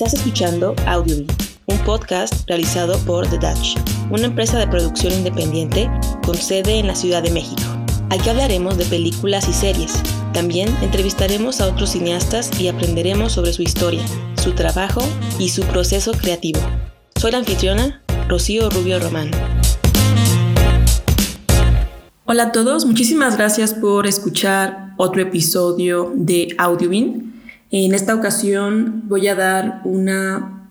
Estás escuchando Audiobeat, un podcast realizado por The Dutch, una empresa de producción independiente con sede en la Ciudad de México. Aquí hablaremos de películas y series. También entrevistaremos a otros cineastas y aprenderemos sobre su historia, su trabajo y su proceso creativo. Soy la anfitriona, Rocío Rubio Román. Hola a todos, muchísimas gracias por escuchar otro episodio de Audiobin. En esta ocasión voy a dar una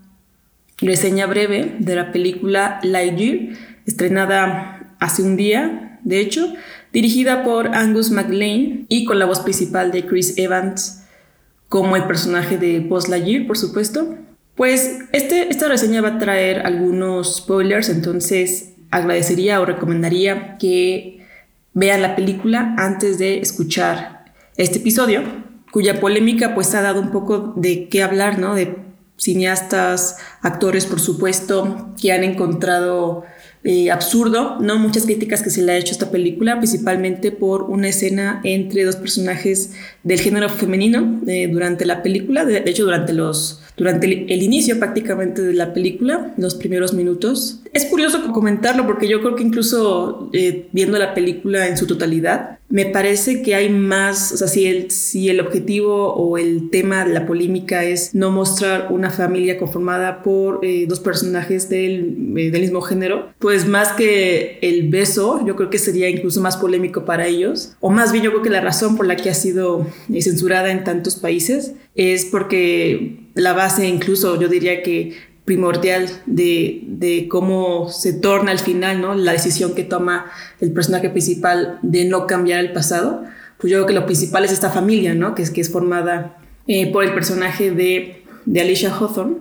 reseña breve de la película Lightyear, estrenada hace un día, de hecho, dirigida por Angus MacLean y con la voz principal de Chris Evans como el personaje de Buzz Lightyear, por supuesto. Pues este, esta reseña va a traer algunos spoilers, entonces agradecería o recomendaría que vean la película antes de escuchar este episodio cuya polémica pues ha dado un poco de qué hablar, ¿no? De cineastas, actores, por supuesto, que han encontrado eh, absurdo, ¿no? Muchas críticas que se le ha hecho a esta película, principalmente por una escena entre dos personajes del género femenino eh, durante la película, de, hecho durante los durante el, inicio prácticamente de la película, los primeros minutos. Es curioso comentarlo porque yo creo que incluso eh, viendo la película en su totalidad, me parece que hay más, o sea, si el, si el objetivo o el tema de la polémica es no mostrar una familia conformada por eh, dos personajes del, eh, del, mismo género, pues más que el beso, yo creo que sería incluso más polémico para ellos, o más bien yo creo que la razón por la que ha sido censurada en tantos países es porque la base incluso yo diría que primordial de, de, cómo se torna al final, ¿no? La decisión que toma el personaje principal de no cambiar el pasado. Pues yo creo que lo principal es esta familia, ¿no? Que es, que es formada eh, por el personaje de, de Alicia Hawthorne,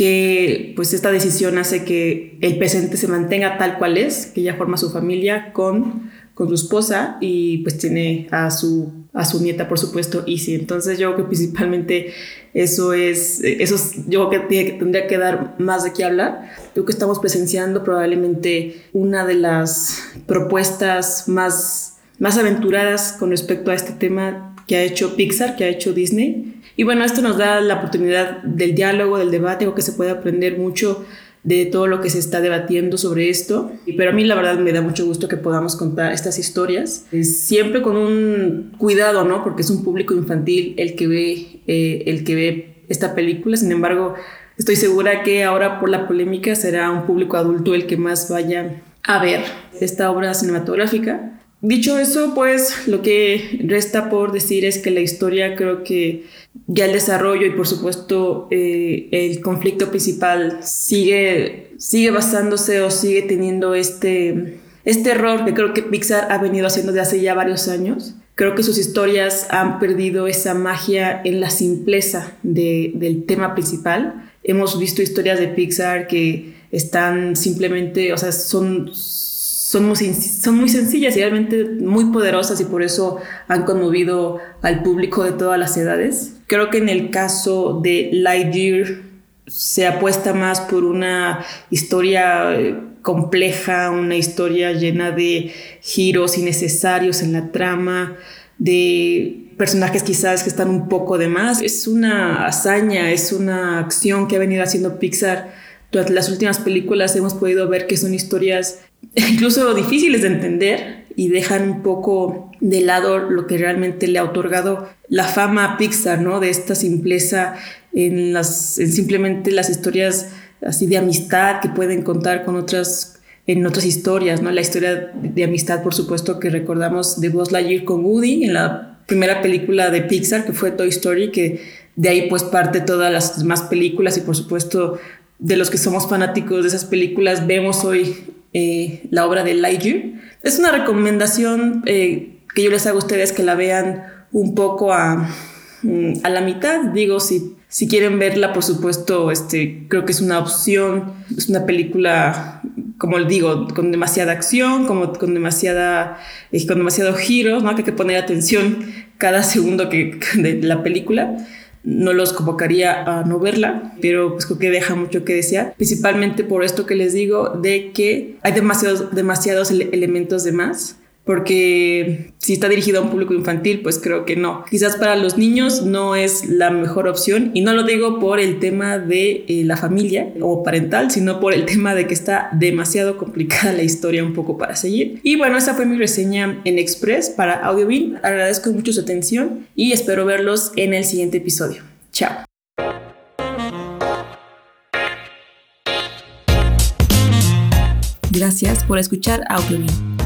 que pues esta decisión hace que el presente se mantenga tal cual es, que ella forma su familia con, con su esposa y pues tiene a su a su nieta, por supuesto, Easy. Entonces yo creo que principalmente eso es, eso yo creo que tendría que dar más de qué hablar. Creo que estamos presenciando probablemente una de las propuestas más, más aventuradas con respecto a este tema que ha hecho Pixar, que ha hecho Disney. Y bueno, esto nos da la oportunidad del diálogo, del debate, o que se puede aprender mucho de todo lo que se está debatiendo sobre esto. Pero a mí la verdad me da mucho gusto que podamos contar estas historias, siempre con un cuidado, ¿no? Porque es un público infantil el que ve, eh, el que ve esta película. Sin embargo, estoy segura que ahora por la polémica será un público adulto el que más vaya a ver esta obra cinematográfica. Dicho eso, pues lo que resta por decir es que la historia creo que ya el desarrollo y por supuesto eh, el conflicto principal sigue, sigue basándose o sigue teniendo este, este error que creo que Pixar ha venido haciendo desde hace ya varios años. Creo que sus historias han perdido esa magia en la simpleza del tema principal. Hemos visto historias de Pixar que están simplemente, o sea, son son muy, son muy sencillas y realmente muy poderosas y por eso han conmovido al público de todas las edades. Creo que en el caso de Lightyear se apuesta más por una historia eh, compleja, una historia llena de giros innecesarios en la trama, de personajes quizás que están un poco de más. Es una hazaña, es una acción que ha venido haciendo Pixar las últimas películas. Hemos podido ver que son historias incluso difíciles de entender y dejan un poco de lado lo que realmente le ha otorgado la fama a Pixar, ¿no? De esta simpleza en, las, en simplemente las historias así de amistad que pueden contar con otras en otras historias, ¿no? La historia de amistad, por supuesto, que recordamos de Buzz Lightyear con Woody en la primera película de Pixar, que fue Toy Story, que de ahí pues parte todas las demás películas y por supuesto de los que somos fanáticos de esas películas vemos hoy eh, la obra de Lightyear. Es una recomendación eh, que yo les hago a ustedes que la vean un poco a, mm, a la mitad. Digo, si, si quieren verla, por supuesto, este, creo que es una opción. Es una película, como les digo, con demasiada acción, como, con, demasiada, eh, con demasiado giro, ¿no? que hay que poner atención cada segundo que, de la película no los convocaría a no verla, pero pues creo que deja mucho que desear, principalmente por esto que les digo de que hay demasiados, demasiados elementos de más. Porque si está dirigido a un público infantil, pues creo que no. Quizás para los niños no es la mejor opción y no lo digo por el tema de eh, la familia o parental, sino por el tema de que está demasiado complicada la historia un poco para seguir. Y bueno, esa fue mi reseña en Express para Audiobin. Agradezco mucho su atención y espero verlos en el siguiente episodio. Chao. Gracias por escuchar Audiobin